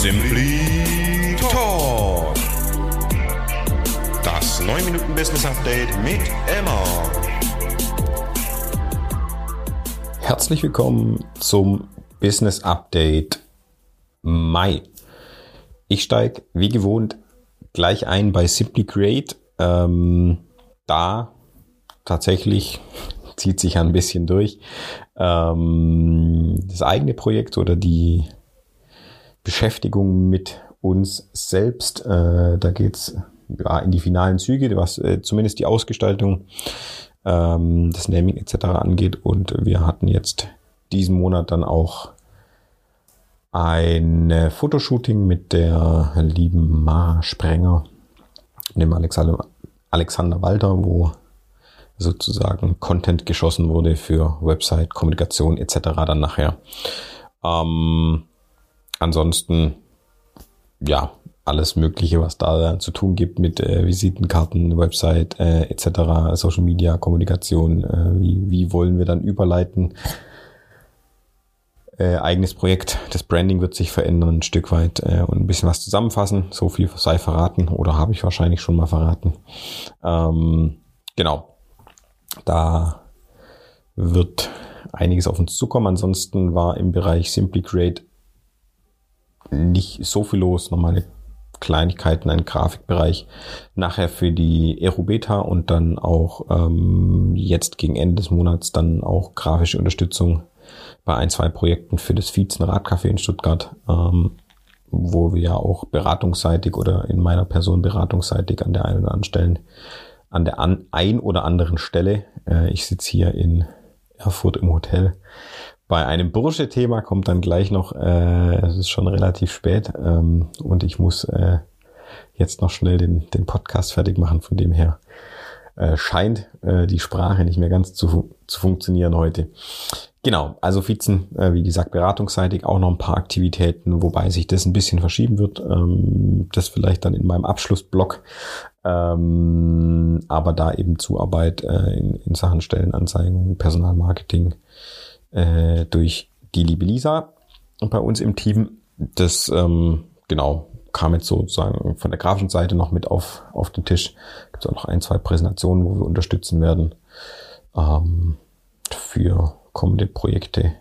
Simply Talk. Das 9 Minuten Business Update mit Emma. Herzlich willkommen zum Business Update Mai. Ich steige wie gewohnt gleich ein bei Simply Create. Ähm, da tatsächlich zieht sich ein bisschen durch. Ähm, das eigene Projekt oder die Beschäftigung mit uns selbst, äh, da geht's ja, in die finalen Züge, was äh, zumindest die Ausgestaltung, ähm, das Naming etc. angeht. Und wir hatten jetzt diesen Monat dann auch ein Fotoshooting mit der lieben Mara Sprenger, dem Alexander, Alexander Walter, wo sozusagen Content geschossen wurde für Website, Kommunikation etc. dann nachher. Ähm, ansonsten, ja, alles Mögliche, was da zu tun gibt mit äh, Visitenkarten, Website äh, etc., Social Media, Kommunikation, äh, wie, wie wollen wir dann überleiten. Äh, eigenes Projekt, das Branding wird sich verändern ein Stück weit äh, und ein bisschen was zusammenfassen. So viel sei verraten oder habe ich wahrscheinlich schon mal verraten. Ähm, genau, da wird einiges auf uns zukommen. Ansonsten war im Bereich Simply Create nicht so viel los. Normale Kleinigkeiten, ein Grafikbereich. Nachher für die Aerobeta und dann auch ähm, jetzt gegen Ende des Monats dann auch grafische Unterstützung bei ein, zwei Projekten für das Viezen Radcafé in Stuttgart, ähm, wo wir ja auch beratungsseitig oder in meiner Person beratungsseitig an der einen oder anderen Stelle an der an, ein oder anderen Stelle. Äh, ich sitze hier in Erfurt im Hotel. Bei einem Bursche-Thema kommt dann gleich noch, äh, es ist schon relativ spät ähm, und ich muss äh, jetzt noch schnell den, den Podcast fertig machen. Von dem her äh, scheint äh, die Sprache nicht mehr ganz zu, zu funktionieren heute. Genau, also Vizen, äh, wie gesagt, beratungsseitig auch noch ein paar Aktivitäten, wobei sich das ein bisschen verschieben wird. Ähm, das vielleicht dann in meinem Abschlussblock. Ähm, aber da eben Zuarbeit äh, in, in Sachen Stellenanzeigen, Personalmarketing äh, durch die liebe Lisa bei uns im Team. Das ähm, genau kam jetzt sozusagen von der grafischen Seite noch mit auf, auf den Tisch. Gibt auch noch ein, zwei Präsentationen, wo wir unterstützen werden ähm, für kommende Projekte.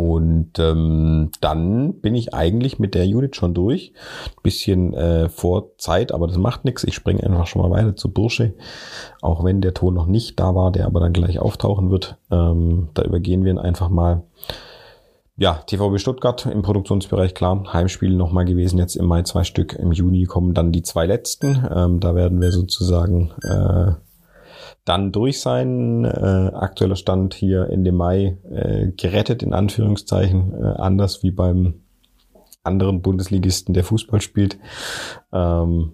Und ähm, dann bin ich eigentlich mit der Unit schon durch. bisschen äh, vor Zeit, aber das macht nichts. Ich springe einfach schon mal weiter zu Bursche. Auch wenn der Ton noch nicht da war, der aber dann gleich auftauchen wird. Ähm, da übergehen wir ihn einfach mal. Ja, TVB Stuttgart im Produktionsbereich, klar. Heimspiel nochmal gewesen, jetzt im Mai zwei Stück. Im Juni kommen dann die zwei letzten. Ähm, da werden wir sozusagen äh, dann durch sein. Äh, aktueller Stand hier in dem Mai äh, gerettet, in Anführungszeichen, äh, anders wie beim anderen Bundesligisten, der Fußball spielt. Ähm,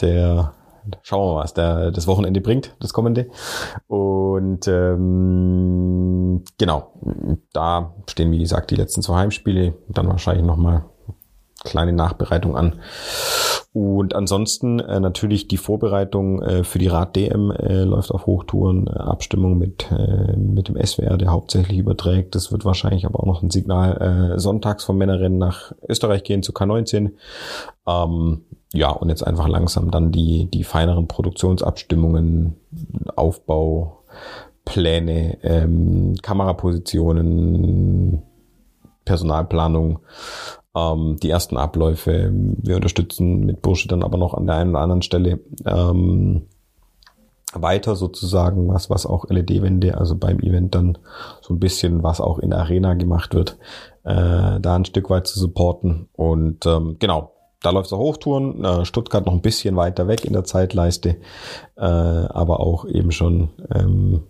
der schauen wir mal, was der das Wochenende bringt, das kommende. Und ähm, genau, da stehen wie gesagt die letzten zwei Heimspiele, dann wahrscheinlich nochmal kleine Nachbereitung an. Und ansonsten äh, natürlich die Vorbereitung äh, für die Rad-DM äh, läuft auf Hochtouren. Äh, Abstimmung mit, äh, mit dem SWR, der hauptsächlich überträgt. Das wird wahrscheinlich aber auch noch ein Signal äh, sonntags vom Männerrennen nach Österreich gehen zu K19. Ähm, ja, und jetzt einfach langsam dann die, die feineren Produktionsabstimmungen, Aufbau, Pläne, ähm, Kamerapositionen, Personalplanung ähm, die ersten Abläufe. Wir unterstützen mit Bursche dann aber noch an der einen oder anderen Stelle ähm, weiter sozusagen, was, was auch LED-Wände, also beim Event dann so ein bisschen, was auch in Arena gemacht wird, äh, da ein Stück weit zu supporten. Und ähm, genau, da läuft es auf Hochtouren, äh, Stuttgart noch ein bisschen weiter weg in der Zeitleiste, äh, aber auch eben schon ähm,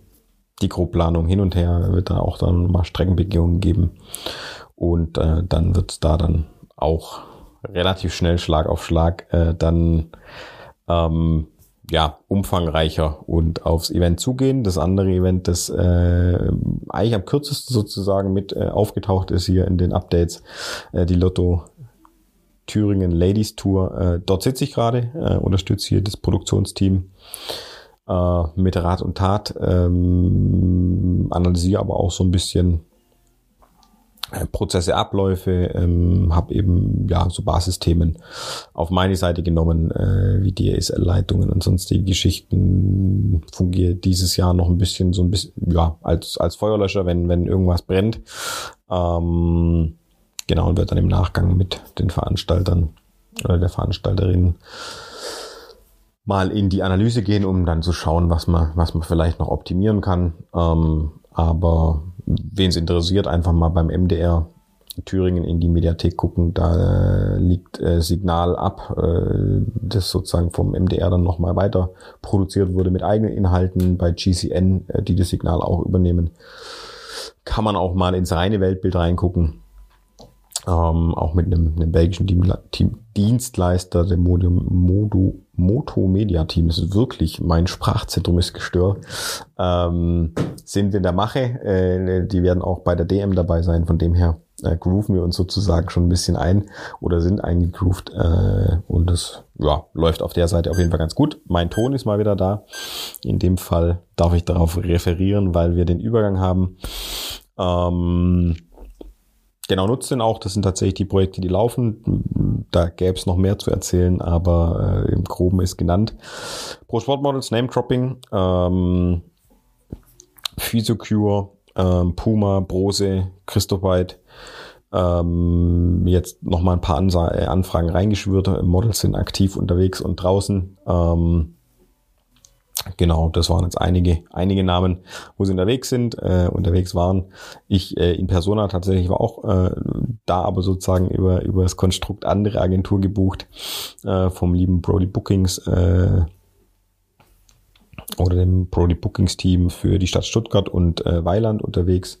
die Grobplanung hin und her wird da auch dann mal Streckenbegehungen geben. Und äh, dann wird da dann auch relativ schnell Schlag auf Schlag äh, dann ähm, ja umfangreicher und aufs Event zugehen. Das andere Event, das äh, eigentlich am kürzesten sozusagen mit äh, aufgetaucht ist hier in den Updates, äh, die Lotto Thüringen Ladies Tour. Äh, dort sitze ich gerade, äh, unterstütze hier das Produktionsteam äh, mit Rat und Tat, ähm, analysiere aber auch so ein bisschen Prozesse, Abläufe, ähm, habe eben ja so Basisthemen auf meine Seite genommen, äh, wie DSL-Leitungen und sonstige Geschichten. Fungiert dieses Jahr noch ein bisschen so ein bisschen ja als als Feuerlöscher, wenn wenn irgendwas brennt. Ähm, genau und wird dann im Nachgang mit den Veranstaltern oder der Veranstalterin mal in die Analyse gehen, um dann zu schauen, was man was man vielleicht noch optimieren kann. Ähm, aber wen es interessiert, einfach mal beim MDR Thüringen in die Mediathek gucken. Da äh, liegt äh, Signal ab, äh, das sozusagen vom MDR dann nochmal weiter produziert wurde mit eigenen Inhalten bei GCN, äh, die das Signal auch übernehmen. Kann man auch mal ins reine Weltbild reingucken. Ähm, auch mit einem, einem belgischen Dienstleister, dem Modo, Modo, Moto Media Team, ist wirklich, mein Sprachzentrum ist gestört, ähm, sind in der Mache. Äh, die werden auch bei der DM dabei sein, von dem her äh, grooven wir uns sozusagen schon ein bisschen ein oder sind eingegroovt äh, und das ja, läuft auf der Seite auf jeden Fall ganz gut. Mein Ton ist mal wieder da. In dem Fall darf ich darauf referieren, weil wir den Übergang haben. Ähm, Genau, nutzt den auch. Das sind tatsächlich die Projekte, die laufen. Da gäbe es noch mehr zu erzählen, aber äh, im Groben ist genannt. Pro Sportmodels, Name Dropping, ähm, Physiocure, ähm, Puma, Brose, Christopite. Ähm, jetzt nochmal ein paar Ansa äh, Anfragen reingeschwürt. Models sind aktiv unterwegs und draußen. Ähm, Genau, das waren jetzt einige, einige Namen, wo sie unterwegs sind, äh, unterwegs waren. Ich äh, in Persona tatsächlich war auch äh, da, aber sozusagen über, über das Konstrukt andere Agentur gebucht, äh, vom lieben Brody Bookings äh, oder dem Brody Bookings Team für die Stadt Stuttgart und äh, Weiland unterwegs.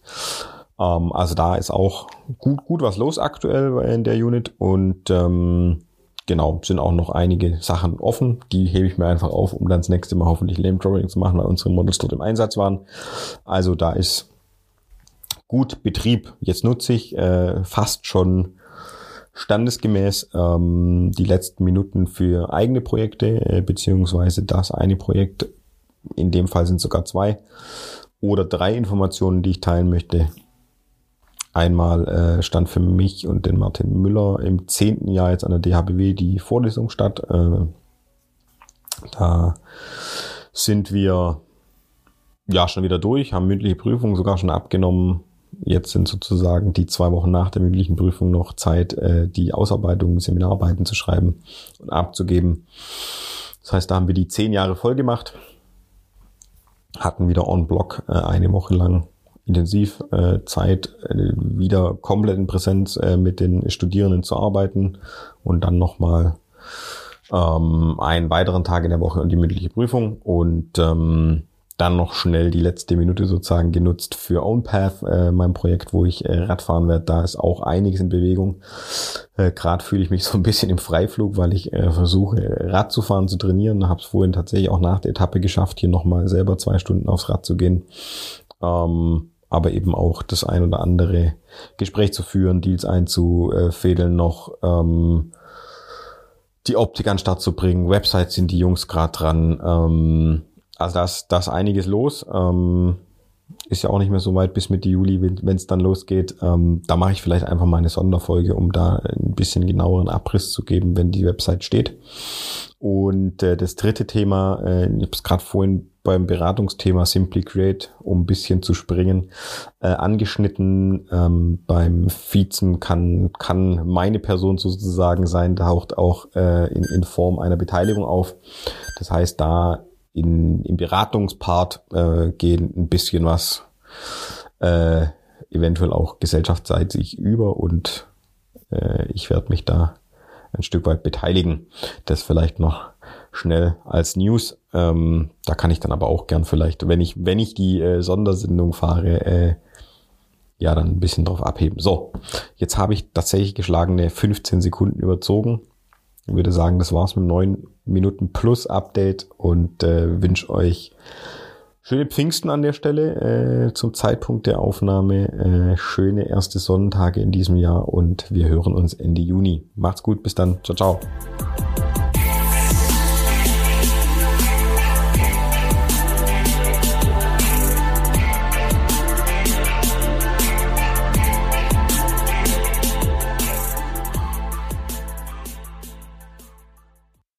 Ähm, also da ist auch gut, gut was los aktuell in der Unit und ähm, genau, sind auch noch einige Sachen offen. Die hebe ich mir einfach auf, um dann das nächste Mal hoffentlich Lame Drawing zu machen, weil unsere Models dort im Einsatz waren. Also da ist gut Betrieb. Jetzt nutze ich äh, fast schon standesgemäß ähm, die letzten Minuten für eigene Projekte, äh, beziehungsweise das eine Projekt, in dem Fall sind sogar zwei oder drei Informationen, die ich teilen möchte, Einmal äh, stand für mich und den Martin Müller im zehnten Jahr jetzt an der DHBW die Vorlesung statt. Äh, da sind wir ja schon wieder durch, haben mündliche Prüfungen sogar schon abgenommen. Jetzt sind sozusagen die zwei Wochen nach der mündlichen Prüfung noch Zeit, äh, die Ausarbeitung, Seminararbeiten zu schreiben und abzugeben. Das heißt, da haben wir die zehn Jahre voll gemacht, hatten wieder on Block äh, eine Woche lang intensiv äh, Zeit, äh, wieder komplett in Präsenz äh, mit den Studierenden zu arbeiten und dann nochmal ähm, einen weiteren Tag in der Woche und die mündliche Prüfung und ähm, dann noch schnell die letzte Minute sozusagen genutzt für OwnPath, äh, mein Projekt, wo ich äh, Radfahren werde. Da ist auch einiges in Bewegung. Äh, Gerade fühle ich mich so ein bisschen im Freiflug, weil ich äh, versuche, Rad zu fahren, zu trainieren. Habe es vorhin tatsächlich auch nach der Etappe geschafft, hier nochmal selber zwei Stunden aufs Rad zu gehen. Ähm, aber eben auch das ein oder andere Gespräch zu führen, Deals einzufädeln noch, ähm, die Optik an den Start zu bringen. Websites sind die Jungs gerade dran. Ähm, also das, das einiges los. Ähm, ist ja auch nicht mehr so weit bis Mitte Juli, wenn es dann losgeht. Ähm, da mache ich vielleicht einfach mal eine Sonderfolge, um da ein bisschen genaueren Abriss zu geben, wenn die Website steht. Und äh, das dritte Thema, äh, ich habe es gerade vorhin beim Beratungsthema Simply Create, um ein bisschen zu springen, äh, angeschnitten. Ähm, beim Vizen kann, kann meine Person sozusagen sein, taucht auch äh, in, in Form einer Beteiligung auf. Das heißt, da in, im Beratungspart äh, gehen ein bisschen was äh, eventuell auch gesellschaftsseitig über und äh, ich werde mich da ein Stück weit beteiligen. Das vielleicht noch schnell als News. Ähm, da kann ich dann aber auch gern vielleicht, wenn ich, wenn ich die äh, Sondersendung fahre, äh, ja, dann ein bisschen drauf abheben. So, jetzt habe ich tatsächlich geschlagene 15 Sekunden überzogen. Ich würde sagen, das war's mit 9 Minuten plus Update und äh, wünsche euch schöne Pfingsten an der Stelle äh, zum Zeitpunkt der Aufnahme. Äh, schöne erste Sonnentage in diesem Jahr und wir hören uns Ende Juni. Macht's gut, bis dann. Ciao, ciao.